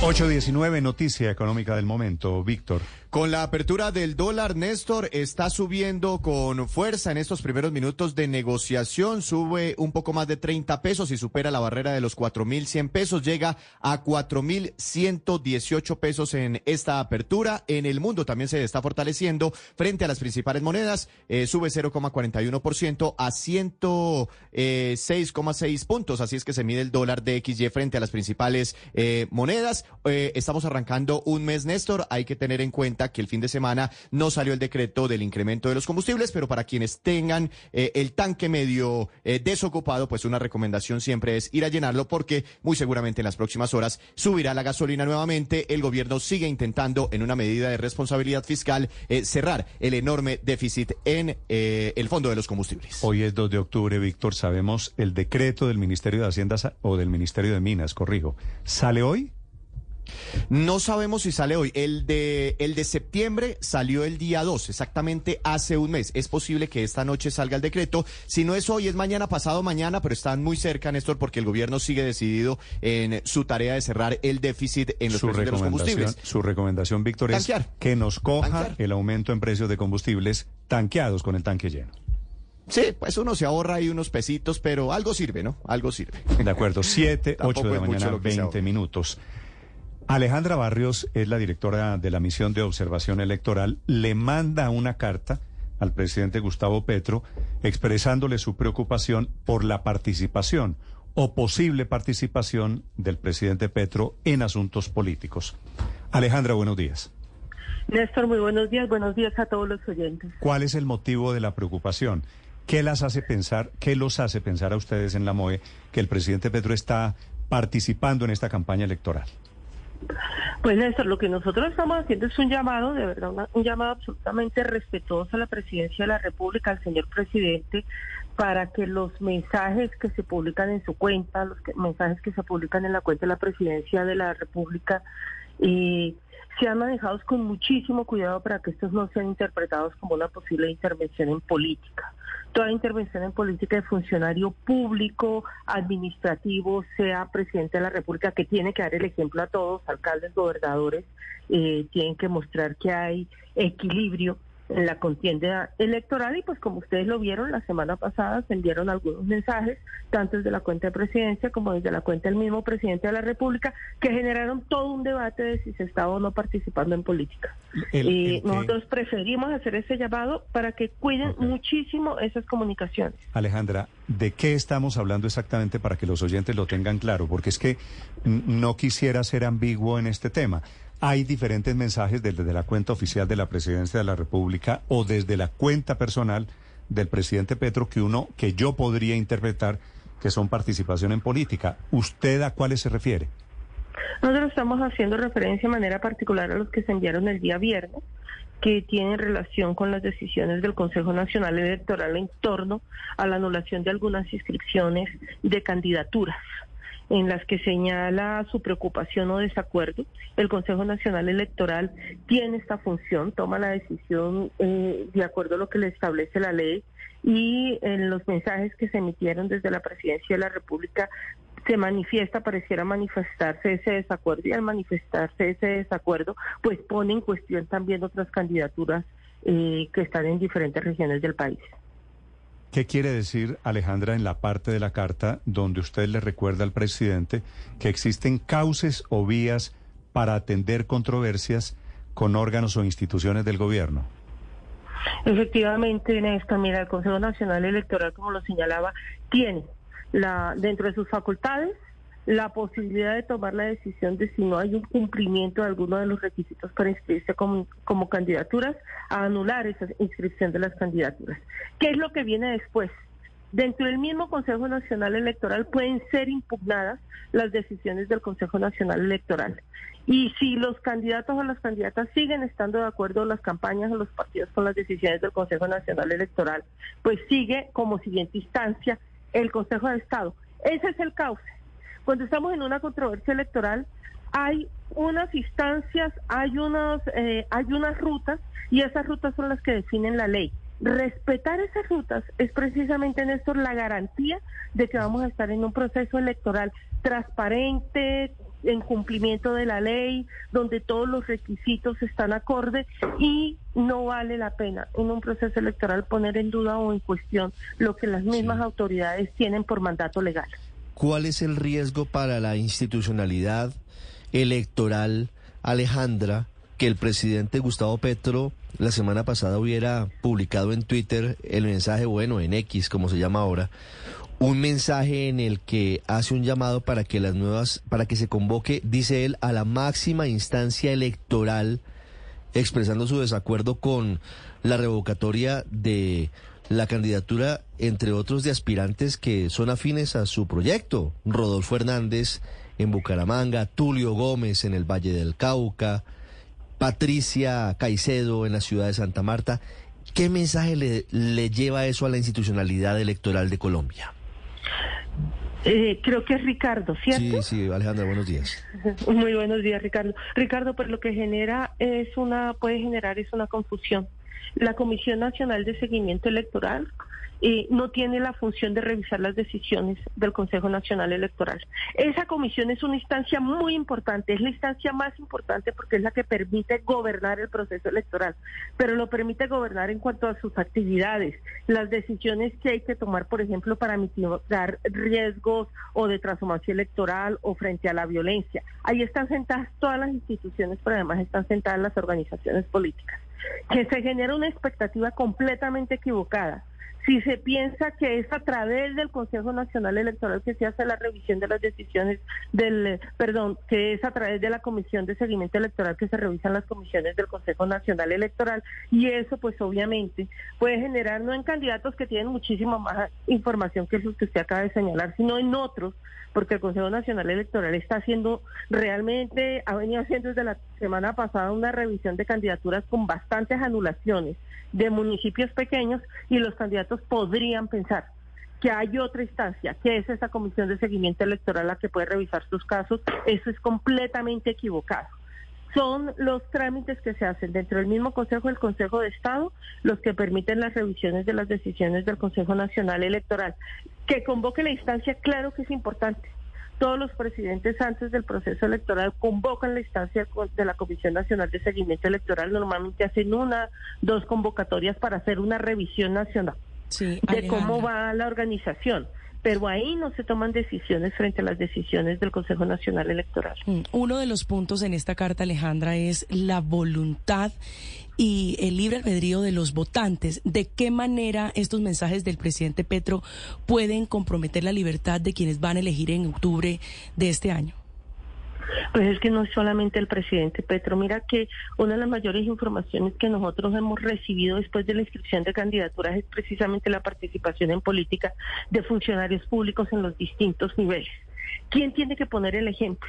819, noticia económica del momento. Víctor. Con la apertura del dólar, Néstor está subiendo con fuerza en estos primeros minutos de negociación. Sube un poco más de 30 pesos y supera la barrera de los 4.100 pesos. Llega a 4.118 pesos en esta apertura. En el mundo también se está fortaleciendo frente a las principales monedas. Eh, sube 0,41% a 106,6 puntos. Así es que se mide el dólar de XY frente a las principales eh, monedas. Eh, estamos arrancando un mes, Néstor. Hay que tener en cuenta que el fin de semana no salió el decreto del incremento de los combustibles, pero para quienes tengan eh, el tanque medio eh, desocupado, pues una recomendación siempre es ir a llenarlo porque muy seguramente en las próximas horas subirá la gasolina nuevamente. El gobierno sigue intentando, en una medida de responsabilidad fiscal, cerrar el enorme déficit en el fondo de los combustibles. Hoy es 2 de octubre, Víctor. Sabemos el decreto del Ministerio de Hacienda o del Ministerio de Minas, corrijo. ¿Sale hoy? No sabemos si sale hoy. El de, el de septiembre salió el día 2, exactamente hace un mes. Es posible que esta noche salga el decreto. Si no es hoy, es mañana, pasado mañana, pero están muy cerca, Néstor, porque el gobierno sigue decidido en su tarea de cerrar el déficit en los precios de los combustibles. Su recomendación, Víctor, es que nos coja el aumento en precios de combustibles tanqueados con el tanque lleno. Sí, pues uno se ahorra ahí unos pesitos, pero algo sirve, ¿no? Algo sirve. De acuerdo, 7, 8 de la mañana, 20 minutos. Alejandra Barrios es la directora de la misión de observación electoral. Le manda una carta al presidente Gustavo Petro expresándole su preocupación por la participación o posible participación del presidente Petro en asuntos políticos. Alejandra, buenos días. Néstor, muy buenos días. Buenos días a todos los oyentes. ¿Cuál es el motivo de la preocupación? ¿Qué las hace pensar, qué los hace pensar a ustedes en la MOE que el presidente Petro está participando en esta campaña electoral? Pues Néstor, lo que nosotros estamos haciendo es un llamado, de verdad, un llamado absolutamente respetuoso a la presidencia de la República, al señor presidente, para que los mensajes que se publican en su cuenta, los mensajes que se publican en la cuenta de la presidencia de la República, eh, sean manejados con muchísimo cuidado para que estos no sean interpretados como una posible intervención en política. Toda intervención en política de funcionario público, administrativo, sea presidente de la República, que tiene que dar el ejemplo a todos, alcaldes, gobernadores, eh, tienen que mostrar que hay equilibrio en la contienda electoral y pues como ustedes lo vieron la semana pasada se enviaron algunos mensajes tanto desde la cuenta de presidencia como desde la cuenta del mismo presidente de la República que generaron todo un debate de si se estaba o no participando en política. y nosotros preferimos hacer ese llamado para que cuiden muchísimo esas comunicaciones. Alejandra, ¿de qué estamos hablando exactamente para que los oyentes lo tengan claro? Porque es que no quisiera ser ambiguo en este tema. Hay diferentes mensajes desde la cuenta oficial de la Presidencia de la República o desde la cuenta personal del presidente Petro que uno que yo podría interpretar que son participación en política. ¿Usted a cuáles se refiere? Nosotros estamos haciendo referencia de manera particular a los que se enviaron el día viernes, que tienen relación con las decisiones del Consejo Nacional Electoral en torno a la anulación de algunas inscripciones de candidaturas en las que señala su preocupación o desacuerdo. El Consejo Nacional Electoral tiene esta función, toma la decisión eh, de acuerdo a lo que le establece la ley y en los mensajes que se emitieron desde la Presidencia de la República se manifiesta, pareciera manifestarse ese desacuerdo y al manifestarse ese desacuerdo, pues pone en cuestión también otras candidaturas eh, que están en diferentes regiones del país. ¿Qué quiere decir, Alejandra, en la parte de la carta donde usted le recuerda al presidente que existen cauces o vías para atender controversias con órganos o instituciones del gobierno? Efectivamente, Néstor, mira, el Consejo Nacional Electoral, como lo señalaba, tiene la, dentro de sus facultades la posibilidad de tomar la decisión de si no hay un cumplimiento de alguno de los requisitos para inscribirse como, candidaturas, a anular esa inscripción de las candidaturas. ¿Qué es lo que viene después? Dentro del mismo Consejo Nacional Electoral pueden ser impugnadas las decisiones del Consejo Nacional Electoral. Y si los candidatos o las candidatas siguen estando de acuerdo las campañas o los partidos con las decisiones del Consejo Nacional Electoral, pues sigue como siguiente instancia el Consejo de Estado. Ese es el cauce. Cuando estamos en una controversia electoral, hay unas instancias, hay unas, eh, hay unas rutas y esas rutas son las que definen la ley. Respetar esas rutas es precisamente, Néstor, la garantía de que vamos a estar en un proceso electoral transparente, en cumplimiento de la ley, donde todos los requisitos están acorde y no vale la pena en un proceso electoral poner en duda o en cuestión lo que las mismas autoridades tienen por mandato legal. ¿Cuál es el riesgo para la institucionalidad electoral, Alejandra, que el presidente Gustavo Petro la semana pasada hubiera publicado en Twitter el mensaje, bueno, en X, como se llama ahora, un mensaje en el que hace un llamado para que las nuevas, para que se convoque, dice él, a la máxima instancia electoral, expresando su desacuerdo con la revocatoria de la candidatura, entre otros, de aspirantes que son afines a su proyecto. Rodolfo Hernández en Bucaramanga, Tulio Gómez en el Valle del Cauca, Patricia Caicedo en la ciudad de Santa Marta. ¿Qué mensaje le, le lleva eso a la institucionalidad electoral de Colombia? Eh, creo que es Ricardo, ¿cierto? Sí, sí, Alejandra, buenos días. Muy buenos días, Ricardo. Ricardo, pues lo que genera es una, puede generar es una confusión. La Comisión Nacional de Seguimiento Electoral no tiene la función de revisar las decisiones del Consejo Nacional Electoral. Esa comisión es una instancia muy importante, es la instancia más importante porque es la que permite gobernar el proceso electoral, pero lo permite gobernar en cuanto a sus actividades, las decisiones que hay que tomar, por ejemplo, para mitigar riesgos o de transformación electoral o frente a la violencia. Ahí están sentadas todas las instituciones, pero además están sentadas las organizaciones políticas. Que se genera una expectativa completamente equivocada si se piensa que es a través del Consejo Nacional Electoral que se hace la revisión de las decisiones del, perdón, que es a través de la Comisión de Seguimiento Electoral que se revisan las comisiones del Consejo Nacional Electoral. Y eso pues obviamente puede generar no en candidatos que tienen muchísima más información que los que usted acaba de señalar, sino en otros, porque el Consejo Nacional Electoral está haciendo realmente, ha venido haciendo desde la semana pasada una revisión de candidaturas con bastantes anulaciones de municipios pequeños y los candidatos podrían pensar que hay otra instancia, que es esa comisión de seguimiento electoral la que puede revisar sus casos. Eso es completamente equivocado. Son los trámites que se hacen dentro del mismo Consejo, el Consejo de Estado, los que permiten las revisiones de las decisiones del Consejo Nacional Electoral. Que convoque la instancia, claro que es importante, todos los presidentes antes del proceso electoral convocan la instancia de la Comisión Nacional de Seguimiento Electoral. Normalmente hacen una, dos convocatorias para hacer una revisión nacional de cómo va la organización pero ahí no se toman decisiones frente a las decisiones del Consejo Nacional Electoral. Mm, uno de los puntos en esta carta, Alejandra, es la voluntad y el libre albedrío de los votantes. ¿De qué manera estos mensajes del presidente Petro pueden comprometer la libertad de quienes van a elegir en octubre de este año? Pues es que no es solamente el presidente Petro. Mira que una de las mayores informaciones que nosotros hemos recibido después de la inscripción de candidaturas es precisamente la participación en política de funcionarios públicos en los distintos niveles. ¿Quién tiene que poner el ejemplo?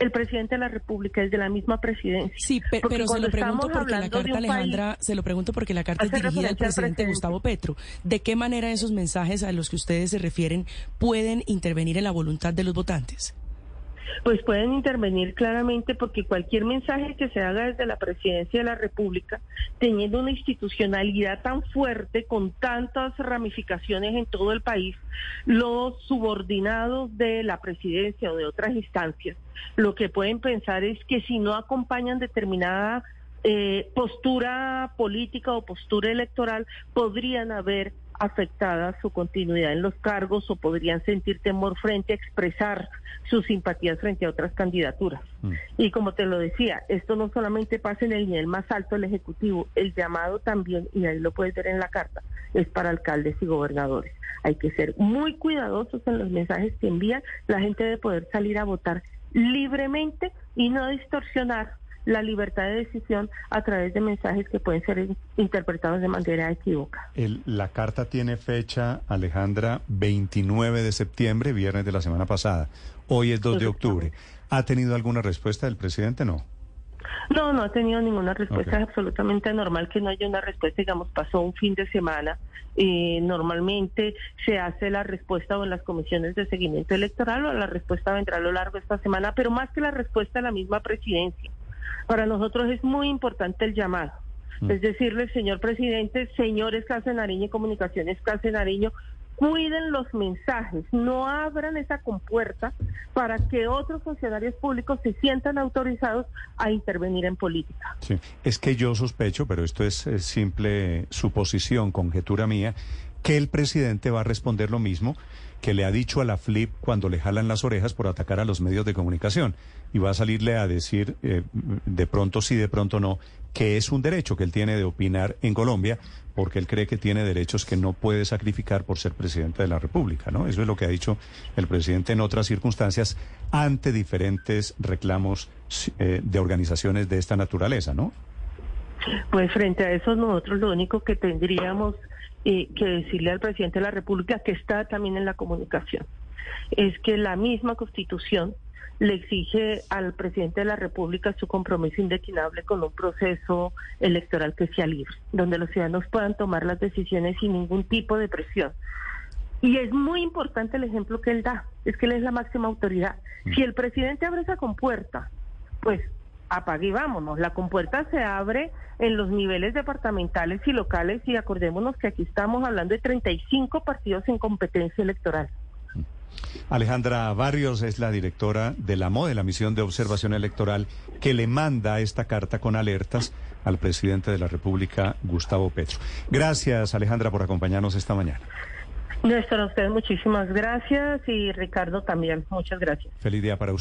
el presidente de la República es de la misma presidencia. Sí, pero se lo pregunto porque la carta, Alejandra, se lo pregunto porque la carta es dirigida al presidente Gustavo Petro. ¿De qué manera esos mensajes a los que ustedes se refieren pueden intervenir en la voluntad de los votantes? Pues pueden intervenir claramente porque cualquier mensaje que se haga desde la presidencia de la República, teniendo una institucionalidad tan fuerte, con tantas ramificaciones en todo el país, los subordinados de la presidencia o de otras instancias, lo que pueden pensar es que si no acompañan determinada eh, postura política o postura electoral, podrían haber afectada su continuidad en los cargos o podrían sentir temor frente a expresar sus simpatías frente a otras candidaturas. Mm. Y como te lo decía, esto no solamente pasa en el nivel más alto del Ejecutivo, el llamado también, y ahí lo puedes ver en la carta, es para alcaldes y gobernadores. Hay que ser muy cuidadosos en los mensajes que envían. La gente debe poder salir a votar libremente y no distorsionar la libertad de decisión a través de mensajes que pueden ser interpretados de manera equívoca. la carta tiene fecha, Alejandra, 29 de septiembre, viernes de la semana pasada. Hoy es 2 de octubre. ¿Ha tenido alguna respuesta del presidente? No. No, no ha tenido ninguna respuesta. Es absolutamente normal que no haya una respuesta. Digamos, pasó un fin de semana. y normalmente se hace la respuesta o en las comisiones de seguimiento electoral o la respuesta vendrá a lo largo de esta semana, pero más que la respuesta la misma presidencia. Para nosotros es muy importante el llamado. Mm. Es decirle, señor presidente, señores Casa Nariño y Comunicaciones Casa Nariño, cuiden los mensajes, no abran esa compuerta para que otros funcionarios públicos se sientan autorizados a intervenir en política. Sí, es que yo sospecho, pero esto es, simple suposición, conjetura mía, que el presidente va a responder lo mismo que le ha dicho a la FLIP cuando le jalan las orejas por atacar a los medios de comunicación. Y va a salirle a decir, eh, de pronto sí, de pronto no, que es un derecho que él tiene de opinar en Colombia, porque él cree que tiene derechos que no puede sacrificar por ser presidente de la República, ¿no? Eso es lo que ha dicho el presidente en otras circunstancias ante diferentes reclamos eh, de organizaciones de esta naturaleza, ¿no? Pues frente a eso nosotros lo único que tendríamos eh, que decirle al presidente de la República, que está también en la comunicación, es que la misma Constitución le exige al presidente de la República su compromiso indeclinable con un proceso electoral que sea libre, donde los ciudadanos puedan tomar las decisiones sin ningún tipo de presión. Y es muy importante el ejemplo que él da, es que él es la máxima autoridad. Mm. Si el presidente abre esa compuerta, pues apague y vámonos. La compuerta se abre en los niveles departamentales y locales y acordémonos que aquí estamos hablando de 35 partidos en competencia electoral. Alejandra Barrios es la directora de la MO, de la Misión de Observación Electoral, que le manda esta carta con alertas al presidente de la República, Gustavo Petro. Gracias, Alejandra, por acompañarnos esta mañana. Néstor, a usted muchísimas gracias y Ricardo también, muchas gracias. Feliz día para usted.